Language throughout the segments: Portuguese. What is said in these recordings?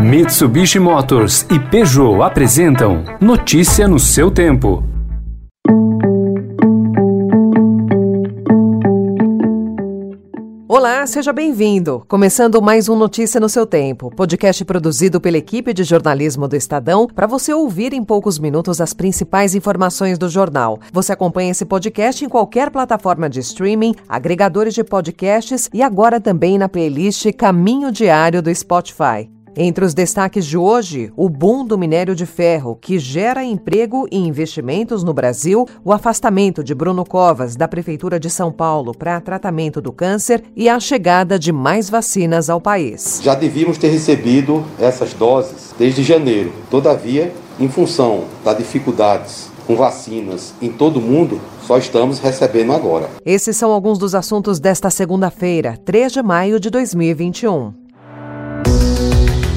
Mitsubishi Motors e Peugeot apresentam Notícia no seu tempo. Olá, seja bem-vindo. Começando mais um Notícia no seu tempo, podcast produzido pela equipe de jornalismo do Estadão para você ouvir em poucos minutos as principais informações do jornal. Você acompanha esse podcast em qualquer plataforma de streaming, agregadores de podcasts e agora também na playlist Caminho Diário do Spotify. Entre os destaques de hoje, o boom do minério de ferro, que gera emprego e investimentos no Brasil, o afastamento de Bruno Covas da Prefeitura de São Paulo para tratamento do câncer e a chegada de mais vacinas ao país. Já devíamos ter recebido essas doses desde janeiro. Todavia, em função das dificuldades com vacinas em todo o mundo, só estamos recebendo agora. Esses são alguns dos assuntos desta segunda-feira, 3 de maio de 2021.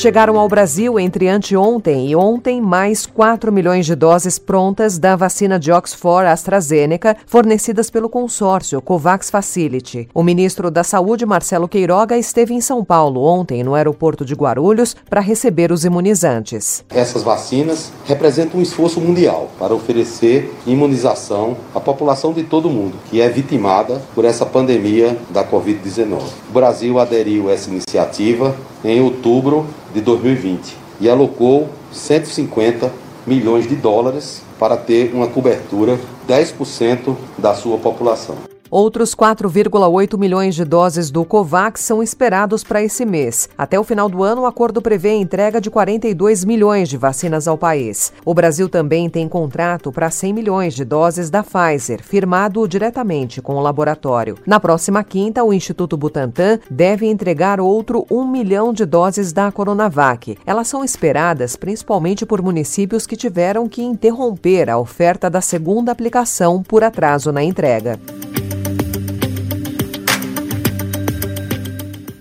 Chegaram ao Brasil entre anteontem e ontem mais 4 milhões de doses prontas da vacina de Oxford AstraZeneca, fornecidas pelo consórcio COVAX Facility. O ministro da Saúde, Marcelo Queiroga, esteve em São Paulo ontem, no aeroporto de Guarulhos, para receber os imunizantes. Essas vacinas representam um esforço mundial para oferecer imunização à população de todo o mundo, que é vitimada por essa pandemia da Covid-19. O Brasil aderiu a essa iniciativa em outubro de 2020 e alocou 150 milhões de dólares para ter uma cobertura 10% da sua população. Outros 4,8 milhões de doses do COVAX são esperados para esse mês. Até o final do ano, o acordo prevê a entrega de 42 milhões de vacinas ao país. O Brasil também tem contrato para 100 milhões de doses da Pfizer, firmado diretamente com o laboratório. Na próxima quinta, o Instituto Butantan deve entregar outro 1 milhão de doses da Coronavac. Elas são esperadas principalmente por municípios que tiveram que interromper a oferta da segunda aplicação por atraso na entrega.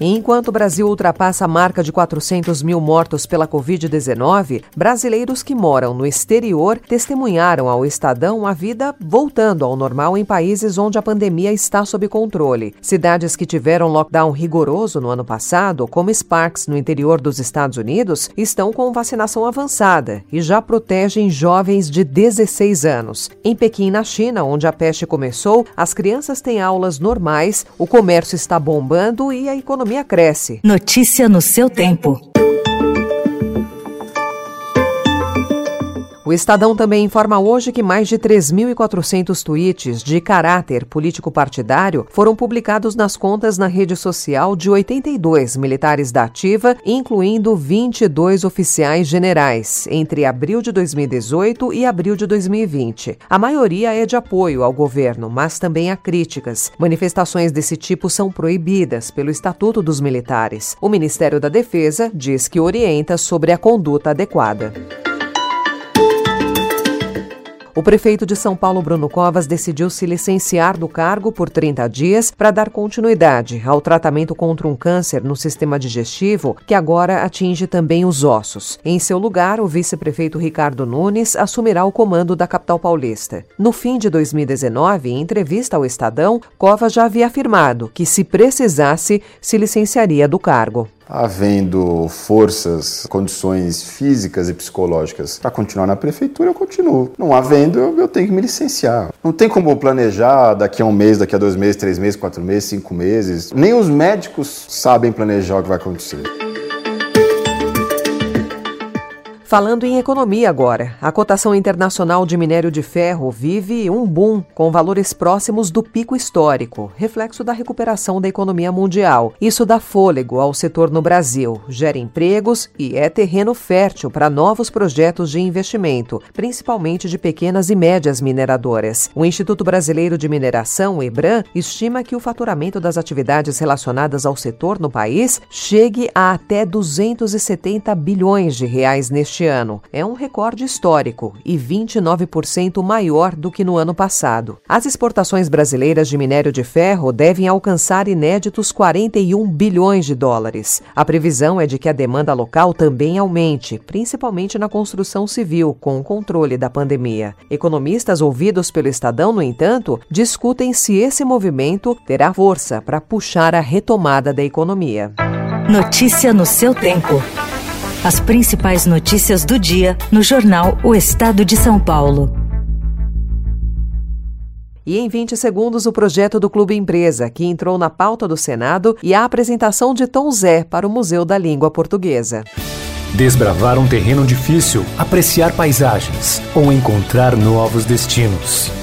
Enquanto o Brasil ultrapassa a marca de 400 mil mortos pela Covid-19, brasileiros que moram no exterior testemunharam ao Estadão a vida voltando ao normal em países onde a pandemia está sob controle. Cidades que tiveram lockdown rigoroso no ano passado, como Sparks, no interior dos Estados Unidos, estão com vacinação avançada e já protegem jovens de 16 anos. Em Pequim, na China, onde a peste começou, as crianças têm aulas normais, o comércio está bombando e a economia economia cresce. Notícia no seu tempo. O Estadão também informa hoje que mais de 3.400 tweets de caráter político-partidário foram publicados nas contas na rede social de 82 militares da Ativa, incluindo 22 oficiais generais, entre abril de 2018 e abril de 2020. A maioria é de apoio ao governo, mas também há críticas. Manifestações desse tipo são proibidas pelo Estatuto dos Militares. O Ministério da Defesa diz que orienta sobre a conduta adequada. O prefeito de São Paulo, Bruno Covas, decidiu se licenciar do cargo por 30 dias para dar continuidade ao tratamento contra um câncer no sistema digestivo que agora atinge também os ossos. Em seu lugar, o vice-prefeito Ricardo Nunes assumirá o comando da capital paulista. No fim de 2019, em entrevista ao Estadão, Covas já havia afirmado que, se precisasse, se licenciaria do cargo havendo forças, condições físicas e psicológicas para continuar na prefeitura, eu continuo. Não havendo, eu, eu, tenho que me licenciar. Não tem como planejar daqui a um mês, daqui a dois meses, três meses, quatro meses, cinco meses. Nem os médicos sabem planejar o que vai acontecer. Falando em economia agora, a cotação internacional de minério de ferro vive um boom com valores próximos do pico histórico, reflexo da recuperação da economia mundial. Isso dá fôlego ao setor no Brasil, gera empregos e é terreno fértil para novos projetos de investimento, principalmente de pequenas e médias mineradoras. O Instituto Brasileiro de Mineração, IBRAM, estima que o faturamento das atividades relacionadas ao setor no país chegue a até 270 bilhões de reais neste neste ano. É um recorde histórico e 29% maior do que no ano passado. As exportações brasileiras de minério de ferro devem alcançar inéditos 41 bilhões de dólares. A previsão é de que a demanda local também aumente, principalmente na construção civil, com o controle da pandemia. Economistas ouvidos pelo Estadão, no entanto, discutem se esse movimento terá força para puxar a retomada da economia. Notícia no seu tempo. As principais notícias do dia no jornal O Estado de São Paulo. E em 20 segundos, o projeto do Clube Empresa, que entrou na pauta do Senado, e a apresentação de Tom Zé para o Museu da Língua Portuguesa. Desbravar um terreno difícil, apreciar paisagens ou encontrar novos destinos.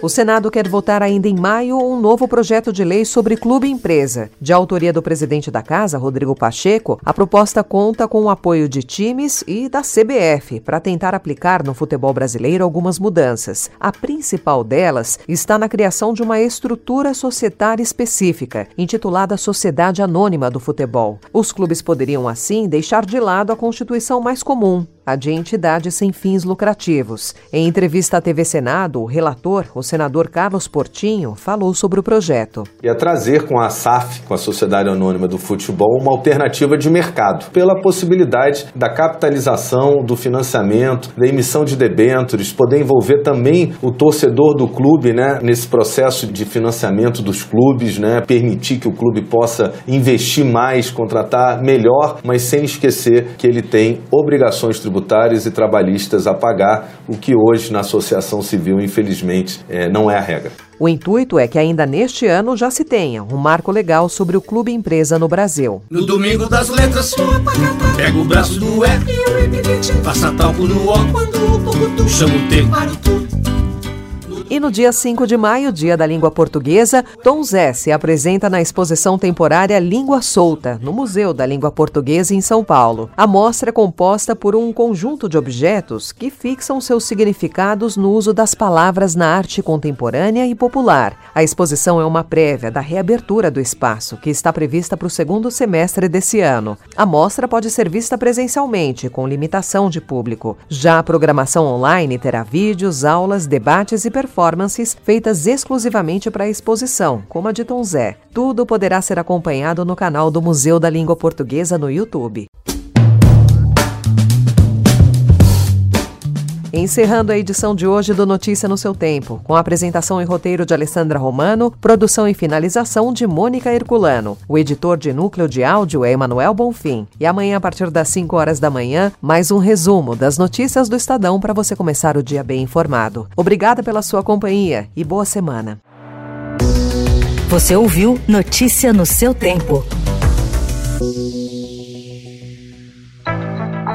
O Senado quer votar ainda em maio um novo projeto de lei sobre clube empresa. De autoria do presidente da Casa, Rodrigo Pacheco, a proposta conta com o apoio de times e da CBF para tentar aplicar no futebol brasileiro algumas mudanças. A principal delas está na criação de uma estrutura societária específica, intitulada Sociedade Anônima do Futebol. Os clubes poderiam, assim, deixar de lado a constituição mais comum, a de entidades sem fins lucrativos. Em entrevista à TV Senado, o relator, o senador Carlos Portinho, falou sobre o projeto. E a trazer com a SAF, com a Sociedade Anônima do Futebol, uma alternativa de mercado, pela possibilidade da capitalização, do financiamento, da emissão de debêntures, poder envolver também o torcedor do clube né, nesse processo de financiamento dos clubes, né, permitir que o clube possa investir mais, contratar melhor, mas sem esquecer que ele tem obrigações tributárias tributárias e trabalhistas a pagar, o que hoje na associação civil, infelizmente, é, não é a regra. O intuito é que ainda neste ano já se tenha um marco legal sobre o clube empresa no Brasil. No domingo das letras, pega o braço do E, passa talco no O, chama o T. E no dia 5 de maio, dia da língua portuguesa, Tom Zé se apresenta na exposição temporária Língua Solta, no Museu da Língua Portuguesa em São Paulo. A mostra é composta por um conjunto de objetos que fixam seus significados no uso das palavras na arte contemporânea e popular. A exposição é uma prévia da reabertura do espaço, que está prevista para o segundo semestre desse ano. A mostra pode ser vista presencialmente, com limitação de público. Já a programação online terá vídeos, aulas, debates e performances performances feitas exclusivamente para a exposição, como a de Tom Zé. Tudo poderá ser acompanhado no canal do Museu da Língua Portuguesa no YouTube. Encerrando a edição de hoje do Notícia no seu Tempo, com a apresentação e roteiro de Alessandra Romano, produção e finalização de Mônica Herculano. O editor de núcleo de áudio é Emanuel Bonfim. E amanhã, a partir das 5 horas da manhã, mais um resumo das notícias do Estadão para você começar o dia bem informado. Obrigada pela sua companhia e boa semana. Você ouviu Notícia no seu Tempo.